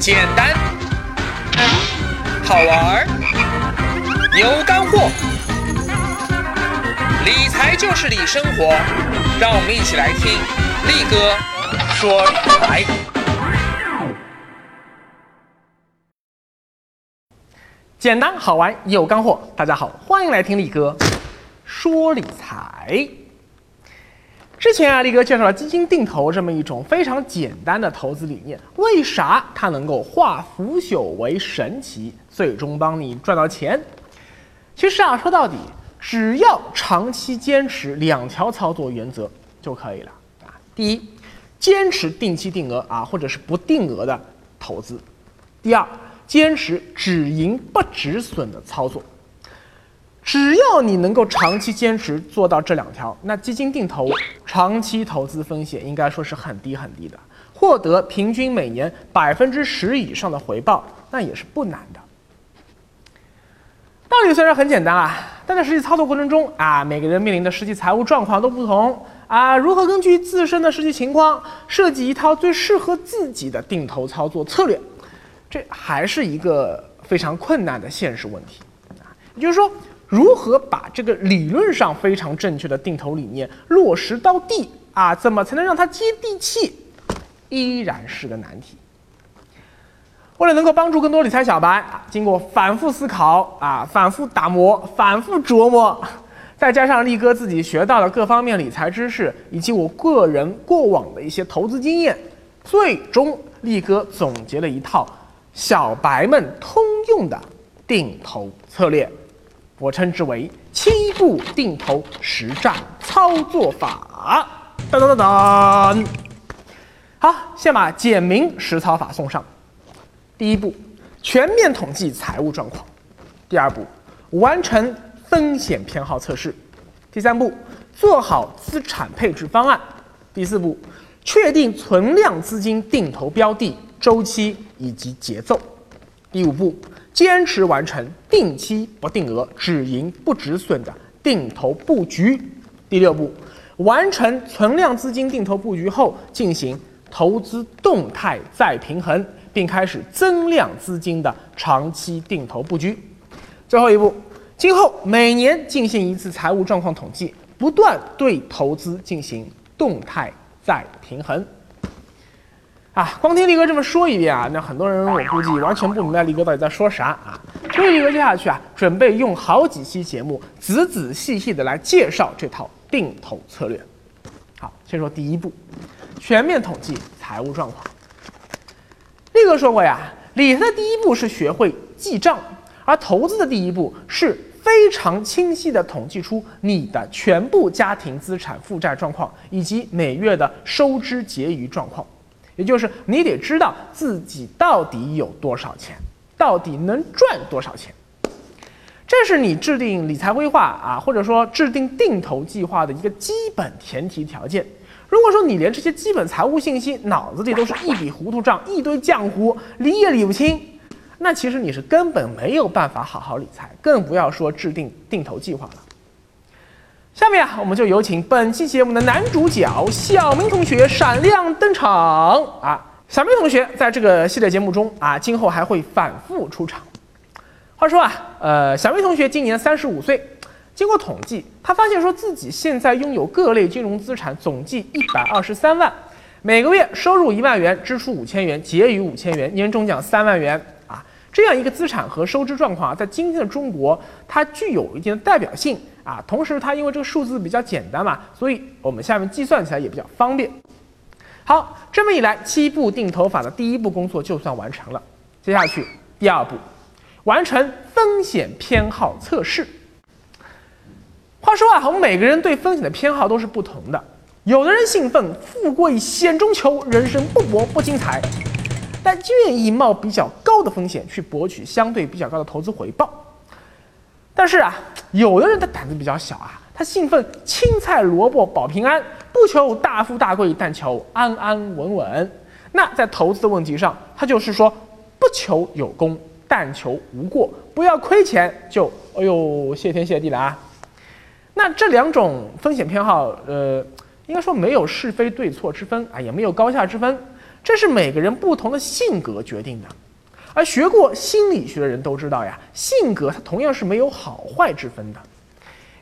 简单，好玩儿，有干货。理财就是理生活，让我们一起来听力哥说理财。简单好玩有干货，大家好，欢迎来听力哥说理财。之前啊，力哥介绍了基金定投这么一种非常简单的投资理念，为啥它能够化腐朽为神奇，最终帮你赚到钱？其实啊，说到底，只要长期坚持两条操作原则就可以了啊。第一，坚持定期定额啊，或者是不定额的投资；第二，坚持只赢不止损的操作。只要你能够长期坚持做到这两条，那基金定投长期投资风险应该说是很低很低的，获得平均每年百分之十以上的回报，那也是不难的。道理虽然很简单啊，但在实际操作过程中啊，每个人面临的实际财务状况都不同啊，如何根据自身的实际情况设计一套最适合自己的定投操作策略，这还是一个非常困难的现实问题啊。也就是说。如何把这个理论上非常正确的定投理念落实到地啊？怎么才能让它接地气？依然是个难题。为了能够帮助更多理财小白，经过反复思考啊、反复打磨、反复琢磨，再加上力哥自己学到的各方面理财知识，以及我个人过往的一些投资经验，最终力哥总结了一套小白们通用的定投策略。我称之为七步定投实战操作法。噔噔噔噔，好，先把简明实操法送上。第一步，全面统计财务状况；第二步，完成风险偏好测试；第三步，做好资产配置方案；第四步，确定存量资金定投标的周期以及节奏；第五步。坚持完成定期不定额、止盈不止损的定投布局。第六步，完成存量资金定投布局后，进行投资动态再平衡，并开始增量资金的长期定投布局。最后一步，今后每年进行一次财务状况统计，不断对投资进行动态再平衡。啊，光听力哥这么说一遍啊，那很多人我估计完全不明白力哥到底在说啥啊。所以力哥接下去啊，准备用好几期节目，仔仔细细的来介绍这套定投策略。好，先说第一步，全面统计财务状况。力哥说过呀，理财的第一步是学会记账，而投资的第一步是非常清晰的统计出你的全部家庭资产负债状况以及每月的收支结余状况。也就是你得知道自己到底有多少钱，到底能赚多少钱，这是你制定理财规划啊，或者说制定定投计划的一个基本前提条件。如果说你连这些基本财务信息脑子里都是一笔糊涂账，一堆浆糊，理也理不清，那其实你是根本没有办法好好理财，更不要说制定定投计划了。下面啊，我们就有请本期节目的男主角小明同学闪亮登场啊！小明同学在这个系列节目中啊，今后还会反复出场。话说啊，呃，小明同学今年三十五岁，经过统计，他发现说自己现在拥有各类金融资产总计一百二十三万，每个月收入一万元，支出五千元，结余五千元，年终奖三万元啊！这样一个资产和收支状况啊，在今天的中国，它具有一定的代表性。啊，同时它因为这个数字比较简单嘛，所以我们下面计算起来也比较方便。好，这么一来，七步定投法的第一步工作就算完成了。接下去第二步，完成风险偏好测试。话说啊，我们每个人对风险的偏好都是不同的。有的人兴奋富贵险中求，人生不搏不精彩，但愿意冒比较高的风险去博取相对比较高的投资回报。但是啊，有的人的胆子比较小啊，他兴奋青菜萝卜保平安，不求大富大贵，但求安安稳稳。那在投资的问题上，他就是说不求有功，但求无过，不要亏钱就哎呦谢天谢地了啊。那这两种风险偏好，呃，应该说没有是非对错之分啊，也没有高下之分，这是每个人不同的性格决定的。而学过心理学的人都知道呀，性格它同样是没有好坏之分的。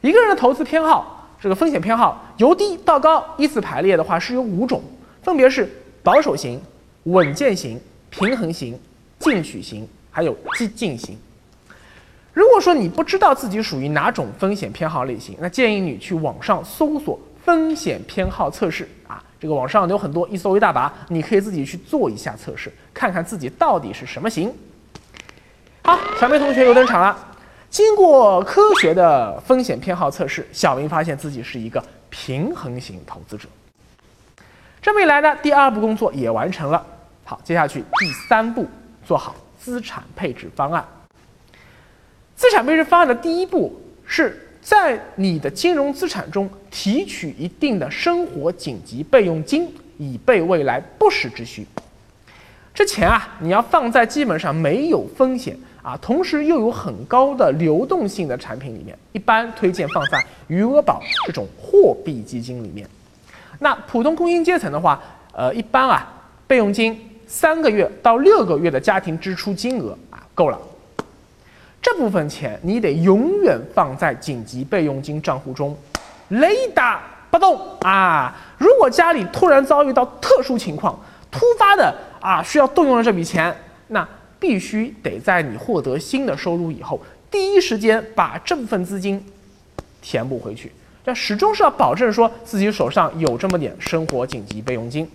一个人的投资偏好，这个风险偏好由低到高依次排列的话是有五种，分别是保守型、稳健型、平衡型、进取型，还有激进型。如果说你不知道自己属于哪种风险偏好类型，那建议你去网上搜索风险偏好测试。这个网上有很多，一搜一大把，你可以自己去做一下测试，看看自己到底是什么型。好，小明同学又登场了。经过科学的风险偏好测试，小明发现自己是一个平衡型投资者。这么一来呢，第二步工作也完成了。好，接下去第三步，做好资产配置方案。资产配置方案的第一步是。在你的金融资产中提取一定的生活紧急备用金，以备未来不时之需。这钱啊，你要放在基本上没有风险啊，同时又有很高的流动性的产品里面。一般推荐放在余额宝这种货币基金里面。那普通工薪阶层的话，呃，一般啊，备用金三个月到六个月的家庭支出金额啊，够了。这部分钱你得永远放在紧急备用金账户中，雷打不动啊！如果家里突然遭遇到特殊情况，突发的啊需要动用了这笔钱，那必须得在你获得新的收入以后，第一时间把这部分资金填补回去。这始终是要保证说自己手上有这么点生活紧急备用金。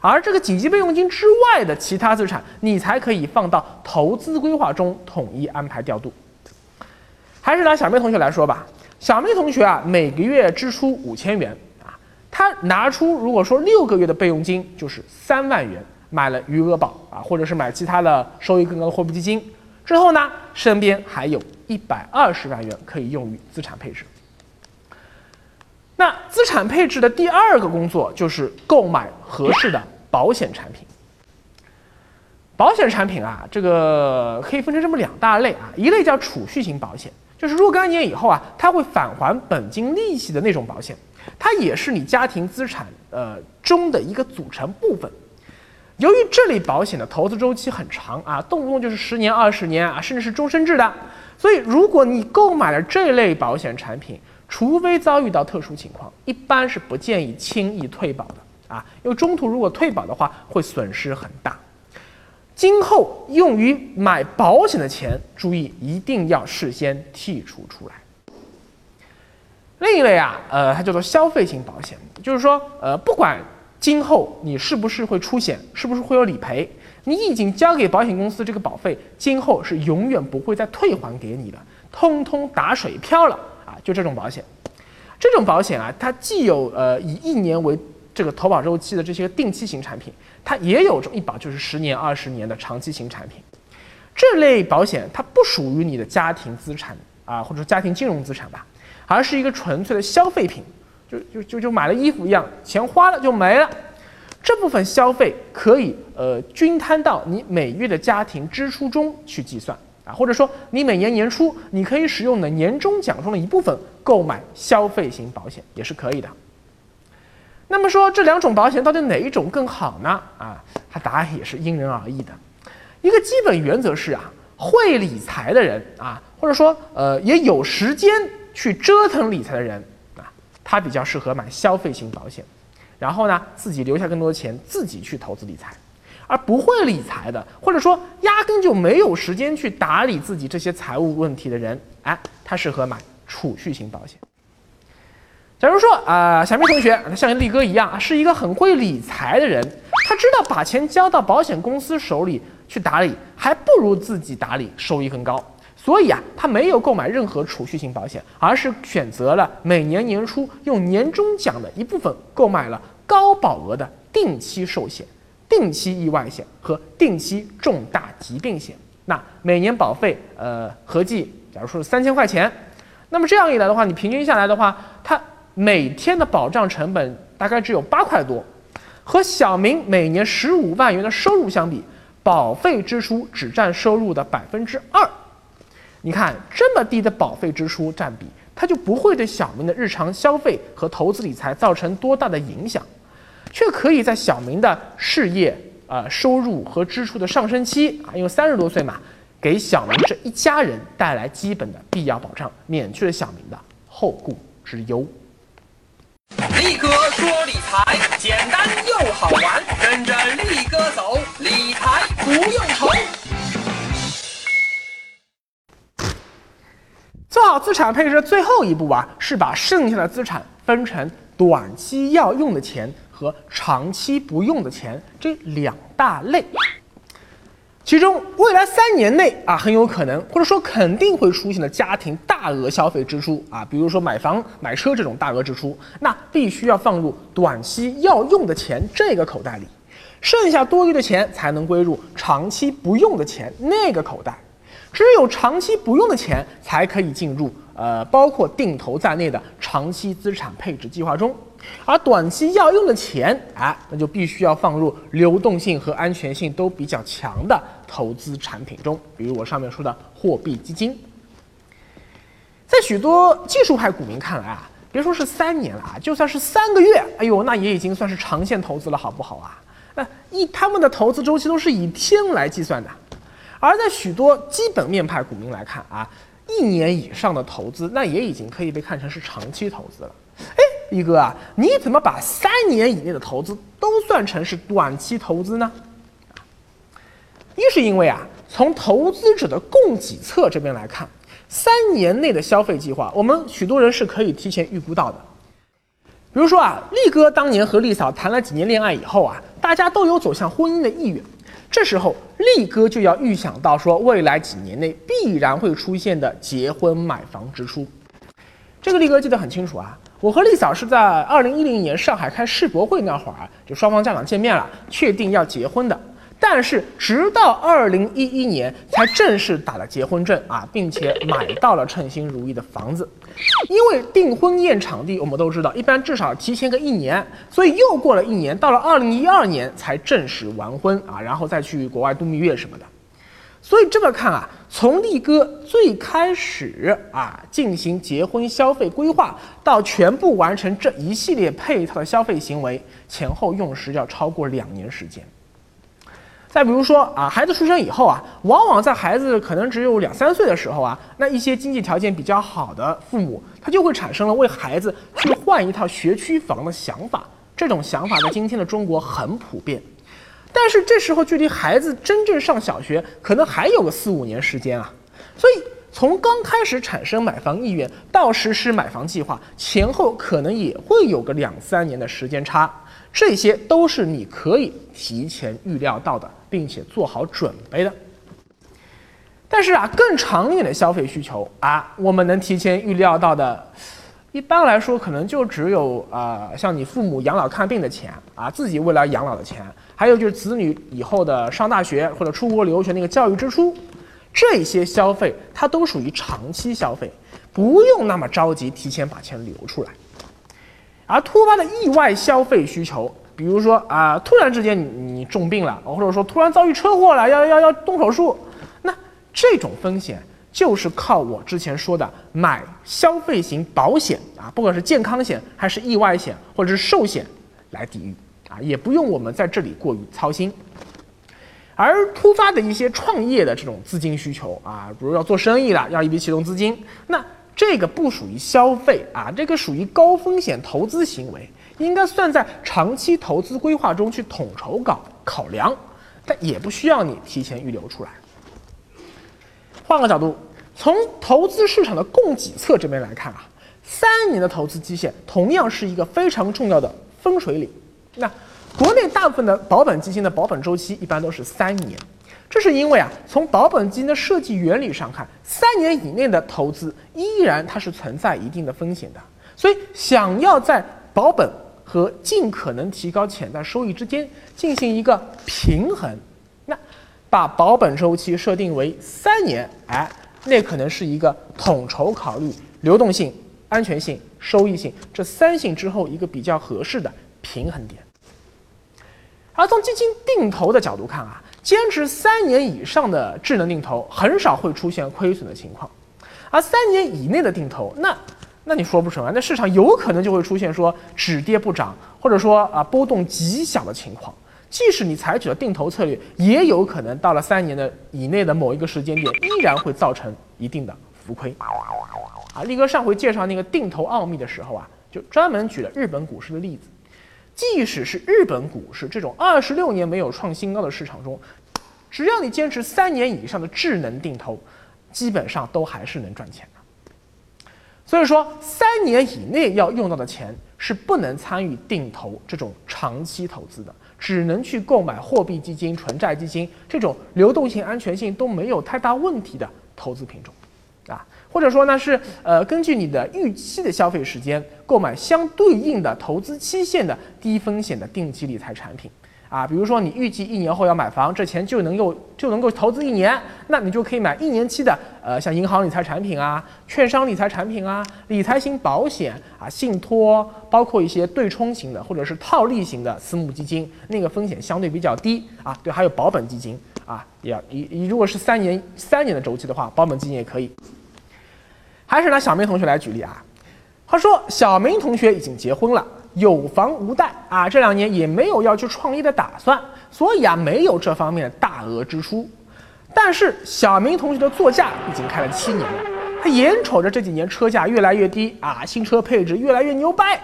而这个紧急备用金之外的其他资产，你才可以放到投资规划中统一安排调度。还是拿小妹同学来说吧，小妹同学啊，每个月支出五千元啊，他拿出如果说六个月的备用金就是三万元，买了余额宝啊，或者是买其他的收益更高的货币基金之后呢，身边还有一百二十万元可以用于资产配置。那资产配置的第二个工作就是购买合适的保险产品。保险产品啊，这个可以分成这么两大类啊，一类叫储蓄型保险，就是若干年以后啊，它会返还本金利息的那种保险，它也是你家庭资产呃中的一个组成部分。由于这类保险的投资周期很长啊，动不动就是十年、二十年啊，甚至是终身制的，所以如果你购买了这类保险产品，除非遭遇到特殊情况，一般是不建议轻易退保的啊，因为中途如果退保的话，会损失很大。今后用于买保险的钱，注意一定要事先剔除出来。另一类啊，呃，它叫做消费型保险，就是说，呃，不管今后你是不是会出险，是不是会有理赔，你已经交给保险公司这个保费，今后是永远不会再退还给你的，通通打水漂了。就这种保险，这种保险啊，它既有呃以一年为这个投保周期的这些定期型产品，它也有这种一保就是十年、二十年的长期型产品。这类保险它不属于你的家庭资产啊，或者说家庭金融资产吧，而是一个纯粹的消费品，就就就就买了衣服一样，钱花了就没了。这部分消费可以呃均摊到你每月的家庭支出中去计算。啊，或者说你每年年初你可以使用的年终奖中的一部分购买消费型保险也是可以的。那么说这两种保险到底哪一种更好呢？啊，它答案也是因人而异的。一个基本原则是啊，会理财的人啊，或者说呃也有时间去折腾理财的人啊，他比较适合买消费型保险，然后呢自己留下更多的钱自己去投资理财。而不会理财的，或者说压根就没有时间去打理自己这些财务问题的人，哎，他适合买储蓄型保险。假如说啊，小明同学他像力哥一样，是一个很会理财的人，他知道把钱交到保险公司手里去打理，还不如自己打理收益更高，所以啊，他没有购买任何储蓄型保险，而是选择了每年年初用年终奖的一部分购买了高保额的定期寿险。定期意外险和定期重大疾病险，那每年保费呃合计，假如说是三千块钱，那么这样一来的话，你平均下来的话，它每天的保障成本大概只有八块多，和小明每年十五万元的收入相比，保费支出只占收入的百分之二。你看这么低的保费支出占比，它就不会对小明的日常消费和投资理财造成多大的影响。却可以在小明的事业、呃收入和支出的上升期啊，因为三十多岁嘛，给小明这一家人带来基本的必要保障，免去了小明的后顾之忧。力哥说理财简单又好玩，跟着力哥走，理财不用愁。做好资产配置的最后一步啊，是把剩下的资产分成短期要用的钱和长期不用的钱这两大类。其中，未来三年内啊，很有可能或者说肯定会出现的家庭大额消费支出啊，比如说买房、买车这种大额支出，那必须要放入短期要用的钱这个口袋里，剩下多余的钱才能归入长期不用的钱那个口袋。只有长期不用的钱才可以进入呃，包括定投在内的长期资产配置计划中，而短期要用的钱啊，那就必须要放入流动性和安全性都比较强的投资产品中，比如我上面说的货币基金。在许多技术派股民看来啊，别说是三年了啊，就算是三个月，哎呦，那也已经算是长线投资了，好不好啊？那一他们的投资周期都是以天来计算的。而在许多基本面派股民来看啊，一年以上的投资，那也已经可以被看成是长期投资了。哎，一哥啊，你怎么把三年以内的投资都算成是短期投资呢？一是因为啊，从投资者的供给侧这边来看，三年内的消费计划，我们许多人是可以提前预估到的。比如说啊，力哥当年和丽嫂谈了几年恋爱以后啊，大家都有走向婚姻的意愿。这时候，力哥就要预想到说，未来几年内必然会出现的结婚买房支出。这个力哥记得很清楚啊，我和丽嫂是在二零一零年上海开世博会那会儿，就双方家长见面了，确定要结婚的。但是直到二零一一年才正式打了结婚证啊，并且买到了称心如意的房子。因为订婚宴场地，我们都知道，一般至少提前个一年，所以又过了一年，到了二零一二年才正式完婚啊，然后再去国外度蜜月什么的。所以这么看啊，从力哥最开始啊进行结婚消费规划，到全部完成这一系列配套的消费行为，前后用时要超过两年时间。再比如说啊，孩子出生以后啊，往往在孩子可能只有两三岁的时候啊，那一些经济条件比较好的父母，他就会产生了为孩子去换一套学区房的想法。这种想法在今天的中国很普遍，但是这时候距离孩子真正上小学，可能还有个四五年时间啊。所以从刚开始产生买房意愿到实施买房计划，前后可能也会有个两三年的时间差。这些都是你可以提前预料到的，并且做好准备的。但是啊，更长远的消费需求啊，我们能提前预料到的，一般来说可能就只有啊，像你父母养老看病的钱啊，自己未来养老的钱，还有就是子女以后的上大学或者出国留学那个教育支出，这些消费它都属于长期消费，不用那么着急提前把钱留出来。而突发的意外消费需求，比如说啊，突然之间你你重病了，或者说突然遭遇车祸了，要要要动手术，那这种风险就是靠我之前说的买消费型保险啊，不管是健康险还是意外险或者是寿险来抵御啊，也不用我们在这里过于操心。而突发的一些创业的这种资金需求啊，比如要做生意了，要一笔启动资金，那。这个不属于消费啊，这个属于高风险投资行为，应该算在长期投资规划中去统筹搞考量，但也不需要你提前预留出来。换个角度，从投资市场的供给侧这边来看啊，三年的投资期限同样是一个非常重要的分水岭。那国内大部分的保本基金的保本周期一般都是三年。这是因为啊，从保本基金的设计原理上看，三年以内的投资依然它是存在一定的风险的。所以，想要在保本和尽可能提高潜在收益之间进行一个平衡，那把保本周期设定为三年，哎，那可能是一个统筹考虑流动性、安全性、收益性这三性之后一个比较合适的平衡点。而从基金定投的角度看啊。坚持三年以上的智能定投很少会出现亏损的情况，而三年以内的定投，那那你说不成啊？那市场有可能就会出现说止跌不涨，或者说啊波动极小的情况。即使你采取了定投策略，也有可能到了三年的以内的某一个时间点，依然会造成一定的浮亏。啊，力哥上回介绍那个定投奥秘的时候啊，就专门举了日本股市的例子。即使是日本股市这种二十六年没有创新高的市场中，只要你坚持三年以上的智能定投，基本上都还是能赚钱的。所以说，三年以内要用到的钱是不能参与定投这种长期投资的。只能去购买货币基金、纯债基金这种流动性、安全性都没有太大问题的投资品种，啊，或者说呢是呃根据你的预期的消费时间购买相对应的投资期限的低风险的定期理财产品。啊，比如说你预计一年后要买房，这钱就能够就能够投资一年，那你就可以买一年期的，呃，像银行理财产品啊、券商理财产品啊、理财型保险啊、信托，包括一些对冲型的或者是套利型的私募基金，那个风险相对比较低啊。对，还有保本基金啊，也要你你如果是三年三年的周期的话，保本基金也可以。还是拿小明同学来举例啊，他说小明同学已经结婚了。有房无贷啊，这两年也没有要去创业的打算，所以啊，没有这方面的大额支出。但是小明同学的座驾已经开了七年了，他眼瞅着这几年车价越来越低啊，新车配置越来越牛掰，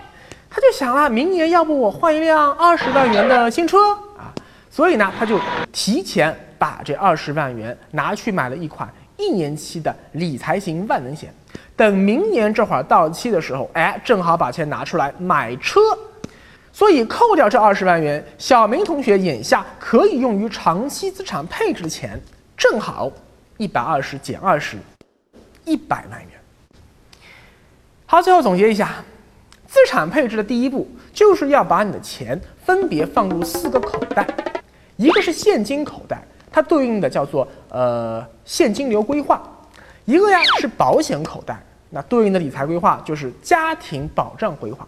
他就想了，明年要不我换一辆二十万元的新车啊？所以呢，他就提前把这二十万元拿去买了一款一年期的理财型万能险。等明年这会儿到期的时候，哎，正好把钱拿出来买车，所以扣掉这二十万元，小明同学眼下可以用于长期资产配置的钱，正好一百二十减二十，一百万元。好，最后总结一下，资产配置的第一步就是要把你的钱分别放入四个口袋，一个是现金口袋，它对应的叫做呃现金流规划。一个呀是保险口袋，那对应的理财规划就是家庭保障规划；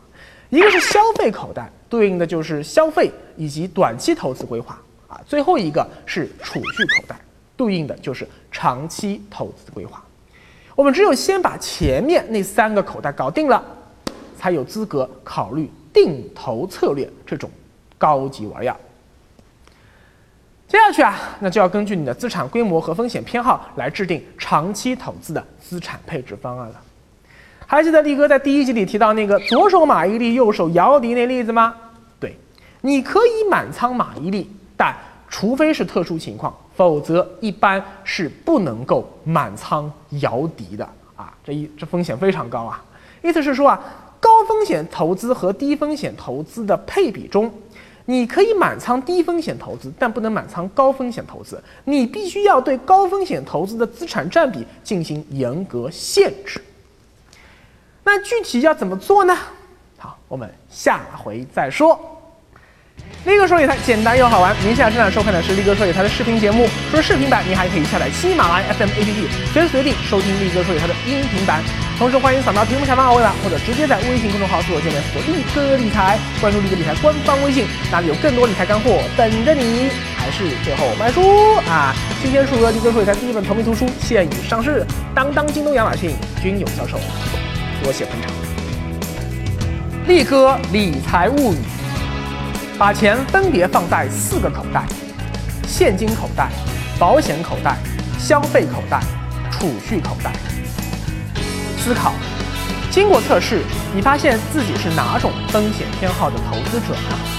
一个是消费口袋，对应的就是消费以及短期投资规划啊；最后一个是储蓄口袋，对应的就是长期投资规划。我们只有先把前面那三个口袋搞定了，才有资格考虑定投策略这种高级玩意儿。接下去啊，那就要根据你的资产规模和风险偏好来制定长期投资的资产配置方案了。还记得力哥在第一集里提到那个左手马伊琍，右手姚笛那例子吗？对，你可以满仓马伊琍，但除非是特殊情况，否则一般是不能够满仓姚笛的啊。这一这风险非常高啊。意思是说啊，高风险投资和低风险投资的配比中。你可以满仓低风险投资，但不能满仓高风险投资。你必须要对高风险投资的资产占比进行严格限制。那具体要怎么做呢？好，我们下回再说。力哥说理财简单又好玩，您现在正在收看的是力哥说理财的视频节目。除了视频版，您还可以下载喜马拉雅 FM APP，随时随地收听力哥说理财的音频版。同时，欢迎扫描屏幕下方二维码，或者直接在微信公众号自我界面搜索“力哥理财”，关注力哥理财官方微信，那里有更多理财干货等着你。还是最后卖书啊！今天数额力哥说理财第一本同名图书现已上市，当当、京东、亚马逊均有销售，多谢捧场。力哥理财物语。把钱分别放在四个口袋：现金口袋、保险口袋、消费口袋、储蓄口袋。思考：经过测试，你发现自己是哪种风险偏好的投资者呢？